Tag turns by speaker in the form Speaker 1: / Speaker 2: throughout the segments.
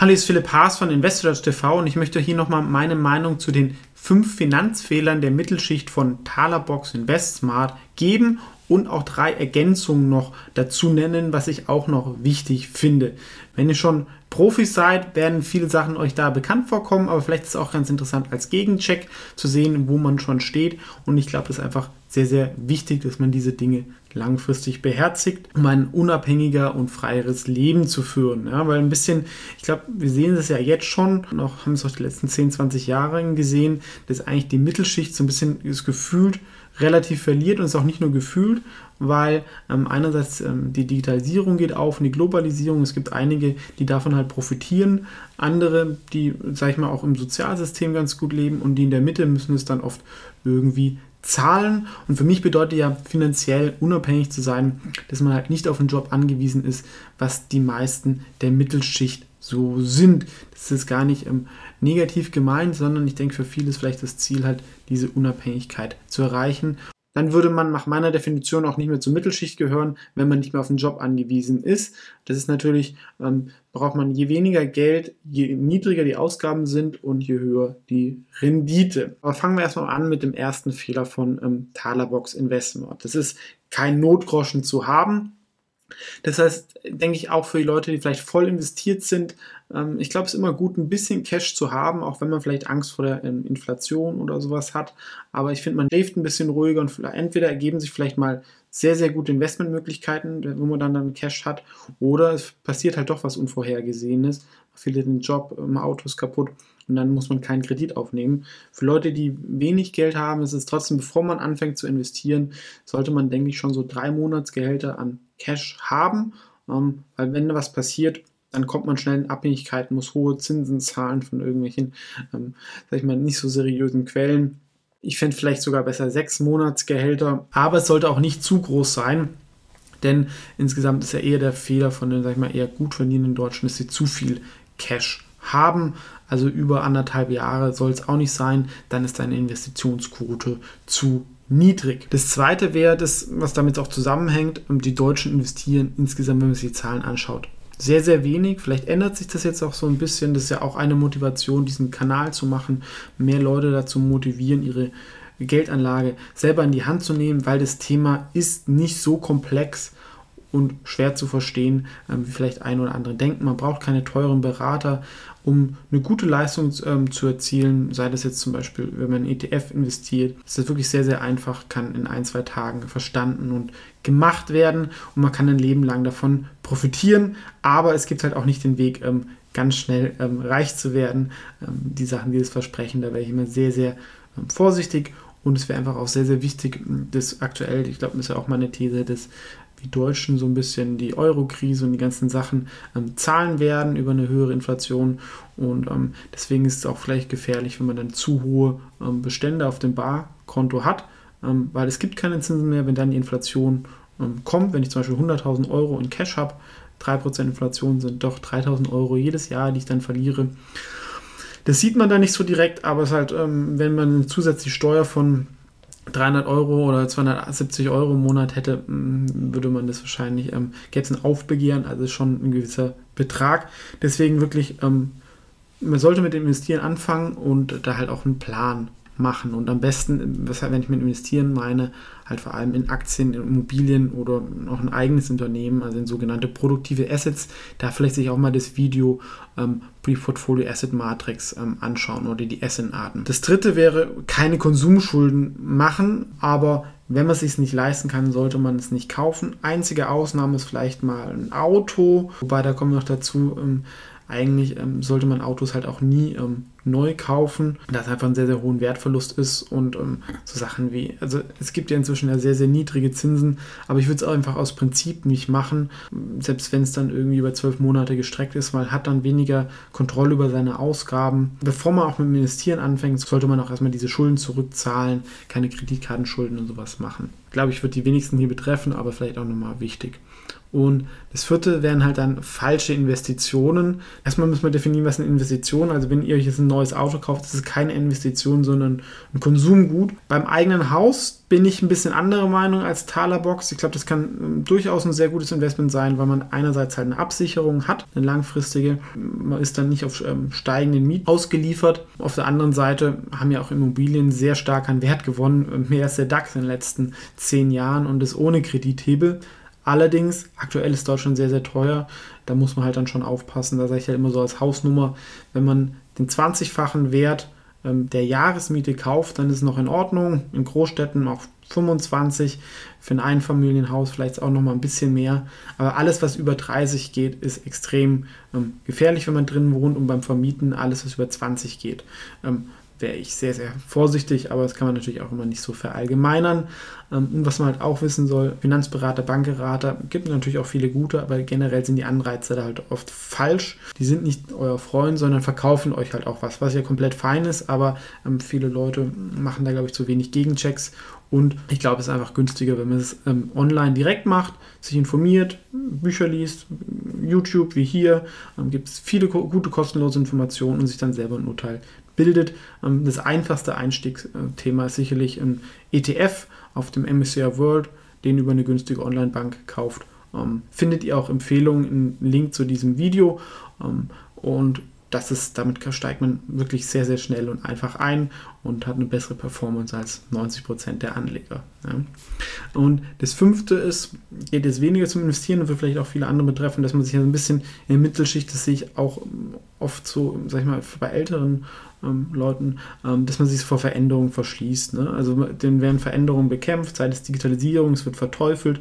Speaker 1: Hallo, hier ist Philipp Haas von Investors TV und ich möchte hier nochmal meine Meinung zu den fünf Finanzfehlern der Mittelschicht von Talerbox InvestSmart geben und auch drei Ergänzungen noch dazu nennen, was ich auch noch wichtig finde. Wenn ihr schon Profis seid, werden viele Sachen euch da bekannt vorkommen, aber vielleicht ist es auch ganz interessant als Gegencheck zu sehen, wo man schon steht. Und ich glaube, das ist einfach sehr, sehr wichtig, dass man diese Dinge langfristig beherzigt, um ein unabhängiger und freieres Leben zu führen. Ja, weil ein bisschen, ich glaube, wir sehen das ja jetzt schon, noch haben es auch die letzten 10, 20 Jahre gesehen, dass eigentlich die Mittelschicht so ein bisschen das gefühlt relativ verliert und es ist auch nicht nur gefühlt, weil ähm, einerseits ähm, die Digitalisierung geht auf und die Globalisierung. Es gibt einige, die davon halt profitieren, andere, die, sag ich mal, auch im Sozialsystem ganz gut leben und die in der Mitte müssen es dann oft irgendwie zahlen. Und für mich bedeutet ja finanziell unabhängig zu sein, dass man halt nicht auf einen Job angewiesen ist, was die meisten der Mittelschicht so sind. Das ist gar nicht ähm, negativ gemeint, sondern ich denke, für viele ist vielleicht das Ziel halt, diese Unabhängigkeit zu erreichen dann würde man nach meiner Definition auch nicht mehr zur Mittelschicht gehören, wenn man nicht mehr auf den Job angewiesen ist. Das ist natürlich, ähm, braucht man je weniger Geld, je niedriger die Ausgaben sind und je höher die Rendite. Aber fangen wir erstmal an mit dem ersten Fehler von ähm, Talerbox Investment. Das ist kein Notgroschen zu haben. Das heißt, denke ich auch für die Leute, die vielleicht voll investiert sind, ähm, ich glaube, es ist immer gut, ein bisschen Cash zu haben, auch wenn man vielleicht Angst vor der ähm, Inflation oder sowas hat. Aber ich finde, man schläft ein bisschen ruhiger und entweder ergeben sich vielleicht mal sehr, sehr gute Investmentmöglichkeiten, wo man dann, dann Cash hat, oder es passiert halt doch was Unvorhergesehenes. Viele den Job, im Auto ist kaputt und dann muss man keinen Kredit aufnehmen. Für Leute, die wenig Geld haben, ist es trotzdem, bevor man anfängt zu investieren, sollte man, denke ich, schon so drei Monatsgehälter an Cash haben, ähm, weil wenn was passiert, dann kommt man schnell in Abhängigkeiten, muss hohe Zinsen zahlen von irgendwelchen, ähm, sag ich mal, nicht so seriösen Quellen. Ich fände vielleicht sogar besser sechs Monatsgehälter, aber es sollte auch nicht zu groß sein, denn insgesamt ist ja eher der Fehler von den, sag ich mal, eher gut verdienenden Deutschen, dass sie zu viel Cash haben. Also über anderthalb Jahre soll es auch nicht sein, dann ist deine Investitionsquote zu niedrig. Das zweite wäre das, was damit auch zusammenhängt, die Deutschen investieren insgesamt, wenn man sich die Zahlen anschaut, sehr, sehr wenig. Vielleicht ändert sich das jetzt auch so ein bisschen. Das ist ja auch eine Motivation, diesen Kanal zu machen, mehr Leute dazu motivieren, ihre Geldanlage selber in die Hand zu nehmen, weil das Thema ist nicht so komplex und schwer zu verstehen, ähm, wie vielleicht ein oder andere denken. Man braucht keine teuren Berater, um eine gute Leistung ähm, zu erzielen, sei das jetzt zum Beispiel, wenn man in ETF investiert. Das ist wirklich sehr, sehr einfach, kann in ein, zwei Tagen verstanden und gemacht werden und man kann ein Leben lang davon profitieren, aber es gibt halt auch nicht den Weg, ähm, ganz schnell ähm, reich zu werden. Ähm, die Sachen, die das versprechen, da wäre ich immer sehr, sehr ähm, vorsichtig und es wäre einfach auch sehr, sehr wichtig, dass aktuell, ich glaube, das ist ja auch meine These, dass die Deutschen so ein bisschen die Euro-Krise und die ganzen Sachen ähm, zahlen werden über eine höhere Inflation. Und ähm, deswegen ist es auch vielleicht gefährlich, wenn man dann zu hohe ähm, Bestände auf dem Barkonto hat, ähm, weil es gibt keine Zinsen mehr, wenn dann die Inflation ähm, kommt. Wenn ich zum Beispiel 100.000 Euro in Cash habe, 3% Inflation sind doch 3.000 Euro jedes Jahr, die ich dann verliere. Das sieht man da nicht so direkt, aber es ist halt, ähm, wenn man zusätzlich Steuer von 300 Euro oder 270 Euro im Monat hätte, mm, würde man das wahrscheinlich, ähm, gäbe es ein Aufbegehren, also schon ein gewisser Betrag. Deswegen wirklich, ähm, man sollte mit dem Investieren anfangen und da halt auch einen Plan machen. Und am besten, wenn ich mit investieren meine, halt vor allem in Aktien, in Immobilien oder noch ein eigenes Unternehmen, also in sogenannte produktive Assets, da vielleicht sich auch mal das Video ähm, Pre-Portfolio Asset Matrix ähm, anschauen oder die Asset-Arten. Das dritte wäre, keine Konsumschulden machen, aber wenn man es sich nicht leisten kann, sollte man es nicht kaufen. Einzige Ausnahme ist vielleicht mal ein Auto, wobei da kommen noch dazu, ähm, eigentlich ähm, sollte man Autos halt auch nie ähm, neu kaufen, da es einfach einen sehr, sehr hohen Wertverlust ist und ähm, so Sachen wie, also es gibt ja inzwischen ja sehr, sehr niedrige Zinsen, aber ich würde es einfach aus Prinzip nicht machen, selbst wenn es dann irgendwie über zwölf Monate gestreckt ist, weil hat dann weniger Kontrolle über seine Ausgaben. Bevor man auch mit dem Investieren anfängt, sollte man auch erstmal diese Schulden zurückzahlen, keine Kreditkartenschulden und sowas machen. Glaube, ich würde die wenigsten hier betreffen, aber vielleicht auch nochmal wichtig. Und das vierte wären halt dann falsche Investitionen. Erstmal müssen wir definieren, was eine Investition ist. Also wenn ihr euch jetzt ein neues Auto kauft, das ist keine Investition, sondern ein Konsumgut. Beim eigenen Haus bin ich ein bisschen anderer Meinung als Talerbox. Ich glaube, das kann ähm, durchaus ein sehr gutes Investment sein, weil man einerseits halt eine Absicherung hat, eine langfristige. Man ist dann nicht auf ähm, steigenden Miet ausgeliefert. Auf der anderen Seite haben ja auch Immobilien sehr stark an Wert gewonnen. Mehr als der DAX in den letzten zehn Jahren und ist ohne Kredithebel. Allerdings, aktuell ist Deutschland sehr, sehr teuer. Da muss man halt dann schon aufpassen. Da sage ich ja immer so als Hausnummer, wenn man den 20-fachen Wert ähm, der Jahresmiete kauft, dann ist es noch in Ordnung. In Großstädten auch 25, für ein Einfamilienhaus vielleicht auch noch mal ein bisschen mehr. Aber alles, was über 30 geht, ist extrem ähm, gefährlich, wenn man drin wohnt. Und beim Vermieten alles, was über 20 geht, ähm, wäre ich sehr, sehr vorsichtig, aber das kann man natürlich auch immer nicht so verallgemeinern. Ähm, und was man halt auch wissen soll, Finanzberater, Bankberater, gibt natürlich auch viele gute, aber generell sind die Anreize da halt oft falsch. Die sind nicht euer Freund, sondern verkaufen euch halt auch was, was ja komplett fein ist, aber ähm, viele Leute machen da, glaube ich, zu wenig Gegenchecks und ich glaube, es ist einfach günstiger, wenn man es ähm, online direkt macht, sich informiert, Bücher liest, YouTube wie hier, ähm, gibt es viele ko gute kostenlose Informationen und sich dann selber ein Urteil bildet. Ähm, das einfachste Einstiegsthema ist sicherlich ein ETF auf dem MSCI World, den über eine günstige Online-Bank kauft. Ähm, findet ihr auch Empfehlungen, einen Link zu diesem Video. Ähm, und das ist, damit steigt man wirklich sehr, sehr schnell und einfach ein und hat eine bessere Performance als 90% der Anleger. Ja. Und das fünfte ist, geht es weniger zum Investieren und wird vielleicht auch viele andere betreffen, dass man sich ein bisschen in der Mittelschicht, das sehe ich auch oft so, sag ich mal, bei älteren ähm, Leuten, ähm, dass man sich vor Veränderungen verschließt. Ne? Also dann werden Veränderungen bekämpft, sei es Digitalisierung, es wird verteufelt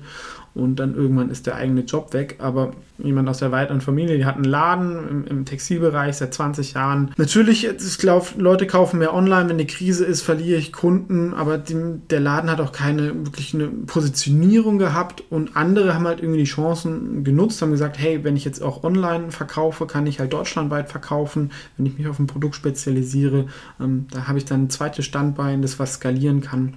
Speaker 1: und dann irgendwann ist der eigene Job weg. Aber jemand aus der weiteren Familie, die hat einen Laden im, im Textilbereich seit 20 Jahren. Natürlich, ich glaube, Leute kaufen mehr online, wenn eine Krise ist, verliere ich Kunden, aber die, der Laden hat auch keine wirklich eine Positionierung gehabt und andere haben halt irgendwie die Chancen genutzt, haben gesagt, hey, wenn ich jetzt auch online verkaufe, kann ich halt deutschlandweit verkaufen, wenn ich mich auf ein Produkt spezialisiere, ähm, da habe ich dann ein zweites Standbein, das was skalieren kann.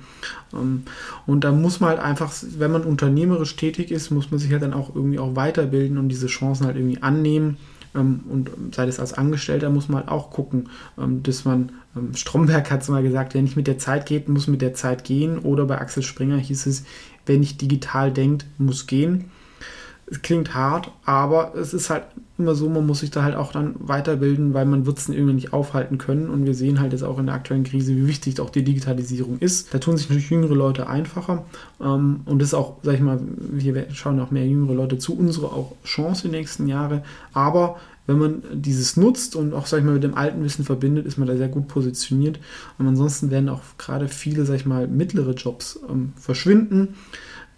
Speaker 1: Ähm, und da muss man halt einfach, wenn man unternehmerisch tätig ist, muss man sich halt dann auch irgendwie auch weiterbilden und diese Chancen halt irgendwie annehmen. Ähm, und sei das als Angestellter, muss man halt auch gucken, ähm, dass man, Stromberg hat es mal gesagt, wer nicht mit der Zeit geht, muss mit der Zeit gehen. Oder bei Axel Springer hieß es, wer nicht digital denkt, muss gehen es klingt hart, aber es ist halt immer so, man muss sich da halt auch dann weiterbilden, weil man wird es irgendwie nicht aufhalten können. Und wir sehen halt jetzt auch in der aktuellen Krise, wie wichtig auch die Digitalisierung ist. Da tun sich natürlich jüngere Leute einfacher. Ähm, und das ist auch, sag ich mal, wir schauen auch mehr jüngere Leute zu, unsere auch Chance die nächsten Jahre. Aber wenn man dieses nutzt und auch, sag ich mal, mit dem alten Wissen verbindet, ist man da sehr gut positioniert. Und ansonsten werden auch gerade viele, sag ich mal, mittlere Jobs ähm, verschwinden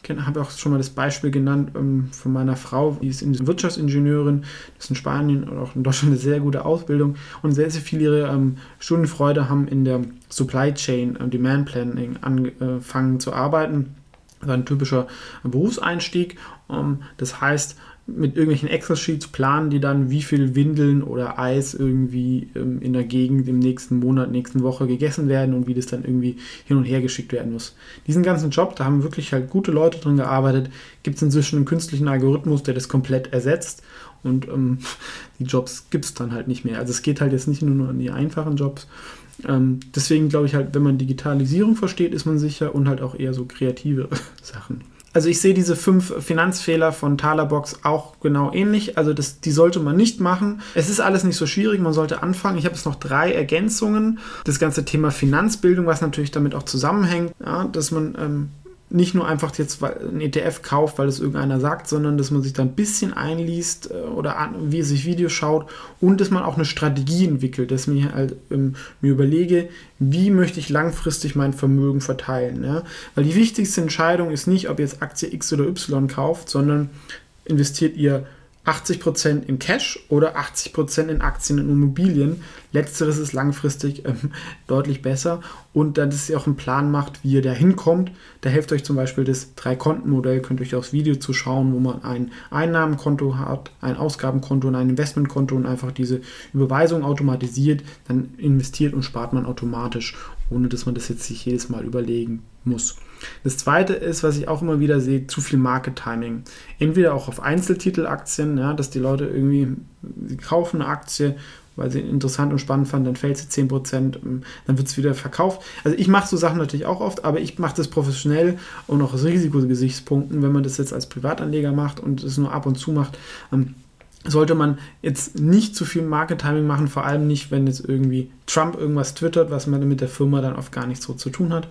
Speaker 1: habe auch schon mal das Beispiel genannt ähm, von meiner Frau, die ist Wirtschaftsingenieurin, das ist in Spanien oder auch in Deutschland eine sehr gute Ausbildung und sehr, sehr viele ihre ähm, Stundenfreude haben in der Supply Chain und Demand Planning angefangen zu arbeiten. Das war ein typischer Berufseinstieg. Ähm, das heißt, mit irgendwelchen Excel-Sheets planen die dann, wie viel Windeln oder Eis irgendwie ähm, in der Gegend im nächsten Monat, nächsten Woche gegessen werden und wie das dann irgendwie hin und her geschickt werden muss. Diesen ganzen Job, da haben wirklich halt gute Leute drin gearbeitet, gibt es inzwischen einen künstlichen Algorithmus, der das komplett ersetzt und ähm, die Jobs gibt es dann halt nicht mehr. Also es geht halt jetzt nicht nur an die einfachen Jobs. Ähm, deswegen glaube ich halt, wenn man Digitalisierung versteht, ist man sicher und halt auch eher so kreative Sachen. Also ich sehe diese fünf Finanzfehler von Talerbox auch genau ähnlich. Also das, die sollte man nicht machen. Es ist alles nicht so schwierig, man sollte anfangen. Ich habe jetzt noch drei Ergänzungen. Das ganze Thema Finanzbildung, was natürlich damit auch zusammenhängt, ja, dass man ähm, nicht nur einfach jetzt ein ETF kauft, weil es irgendeiner sagt, sondern dass man sich da ein bisschen einliest äh, oder an, wie sich Videos schaut und dass man auch eine Strategie entwickelt, dass mir halt ähm, mir überlege, wie möchte ich langfristig mein Vermögen verteilen. Ja? Weil die wichtigste Entscheidung ist nicht, ob ihr jetzt Aktie X oder Y kauft, sondern investiert ihr 80% in Cash oder 80% in Aktien und Immobilien. Letzteres ist langfristig ähm, deutlich besser und dass ihr auch einen Plan macht, wie ihr da hinkommt. Da hilft euch zum Beispiel das Drei-Konten-Modell, könnt ihr euch aufs Video zuschauen, wo man ein Einnahmenkonto hat, ein Ausgabenkonto und ein Investmentkonto und einfach diese Überweisung automatisiert, dann investiert und spart man automatisch, ohne dass man das jetzt sich jedes Mal überlegen muss. Das zweite ist, was ich auch immer wieder sehe, zu viel Market Timing. Entweder auch auf Einzeltitelaktien, ja, dass die Leute irgendwie, sie kaufen eine Aktie, weil sie interessant und spannend fanden, dann fällt sie 10%, ähm, dann wird es wieder verkauft. Also ich mache so Sachen natürlich auch oft, aber ich mache das professionell und auch aus Risikogesichtspunkten, wenn man das jetzt als Privatanleger macht und es nur ab und zu macht, ähm, sollte man jetzt nicht zu viel Market Timing machen, vor allem nicht, wenn jetzt irgendwie Trump irgendwas twittert, was man mit der Firma dann oft gar nichts so zu tun hat.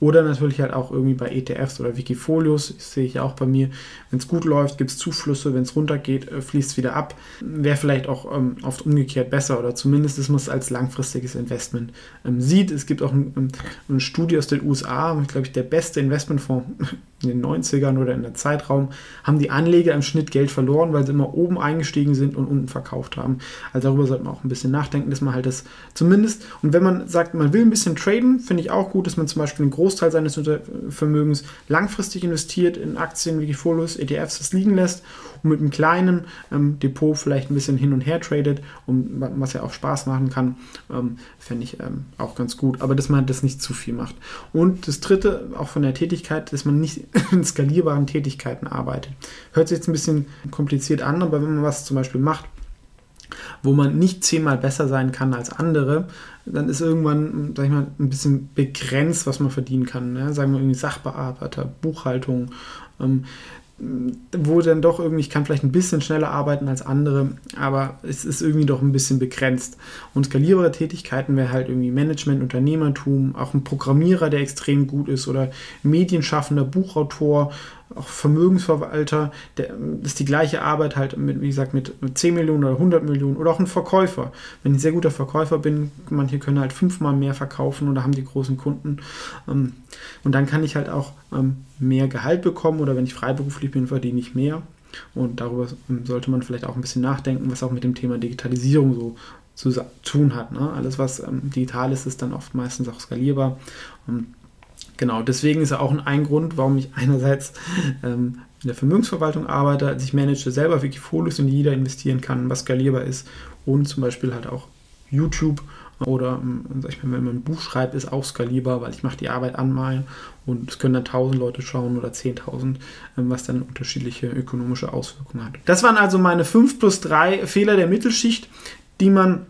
Speaker 1: Oder natürlich halt auch irgendwie bei ETFs oder Wikifolios, sehe ich auch bei mir. Wenn es gut läuft, gibt es Zuflüsse, wenn es runtergeht, äh, fließt es wieder ab. Wäre vielleicht auch ähm, oft umgekehrt besser oder zumindest ist man es als langfristiges Investment ähm, sieht. Es gibt auch ein, ein, eine Studie aus den USA, glaube ich, der beste Investmentfonds in den 90ern oder in der Zeitraum, haben die Anleger im Schnitt Geld verloren, weil sie immer oben eingestiegen sind und unten verkauft haben. Also darüber sollte man auch ein bisschen nachdenken, dass man halt das zumindest, und wenn man sagt, man will ein bisschen traden, finde ich auch gut, dass man zum Beispiel einen Großteil seines Vermögens langfristig investiert in Aktien, Wikifolios, ETFs das liegen lässt und mit einem kleinen ähm, Depot vielleicht ein bisschen hin und her tradet, um, was ja auch Spaß machen kann, ähm, fände ich ähm, auch ganz gut. Aber dass man das nicht zu viel macht. Und das dritte, auch von der Tätigkeit, dass man nicht in skalierbaren Tätigkeiten arbeitet. Hört sich jetzt ein bisschen kompliziert an, aber wenn man was zum Beispiel macht, wo man nicht zehnmal besser sein kann als andere, dann ist irgendwann, sag ich mal, ein bisschen begrenzt, was man verdienen kann. Ne? Sagen wir irgendwie Sachbearbeiter, Buchhaltung, ähm, wo dann doch irgendwie, ich kann vielleicht ein bisschen schneller arbeiten als andere, aber es ist irgendwie doch ein bisschen begrenzt. Und skalierbare Tätigkeiten wäre halt irgendwie Management, Unternehmertum, auch ein Programmierer, der extrem gut ist oder Medienschaffender, Buchautor, auch Vermögensverwalter, der, das ist die gleiche Arbeit halt mit, wie gesagt, mit, mit 10 Millionen oder 100 Millionen oder auch ein Verkäufer. Wenn ich ein sehr guter Verkäufer bin, manche können halt fünfmal mehr verkaufen oder haben die großen Kunden. Ähm, und dann kann ich halt auch ähm, mehr Gehalt bekommen oder wenn ich freiberuflich bin, verdiene ich mehr. Und darüber ähm, sollte man vielleicht auch ein bisschen nachdenken, was auch mit dem Thema Digitalisierung so zu tun hat. Ne? Alles, was digital ist, ist dann oft meistens auch skalierbar. Und Genau, deswegen ist auch ein Grund, warum ich einerseits ähm, in der Vermögensverwaltung arbeite, als ich manage selber Wikifolios in jeder investieren kann, was skalierbar ist und zum Beispiel halt auch YouTube oder ähm, sag ich mal, wenn man ein Buch schreibt, ist auch skalierbar, weil ich mache die Arbeit anmalen und es können dann 1000 Leute schauen oder 10.000, ähm, was dann unterschiedliche ökonomische Auswirkungen hat. Das waren also meine 5 plus 3 Fehler der Mittelschicht, die man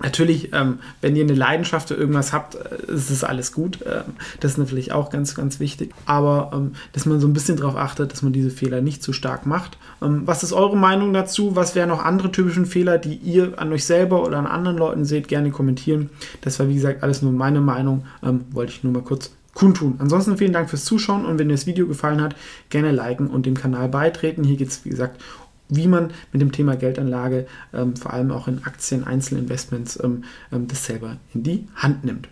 Speaker 1: Natürlich, ähm, wenn ihr eine Leidenschaft für irgendwas habt, äh, ist es alles gut. Ähm, das ist natürlich auch ganz, ganz wichtig. Aber ähm, dass man so ein bisschen darauf achtet, dass man diese Fehler nicht zu stark macht. Ähm, was ist eure Meinung dazu? Was wären noch andere typischen Fehler, die ihr an euch selber oder an anderen Leuten seht? Gerne kommentieren. Das war, wie gesagt, alles nur meine Meinung. Ähm, wollte ich nur mal kurz kundtun. Ansonsten vielen Dank fürs Zuschauen und wenn dir das Video gefallen hat, gerne liken und dem Kanal beitreten. Hier geht es, wie gesagt, wie man mit dem Thema Geldanlage, ähm, vor allem auch in Aktien, Einzelinvestments, ähm, ähm, das selber in die Hand nimmt.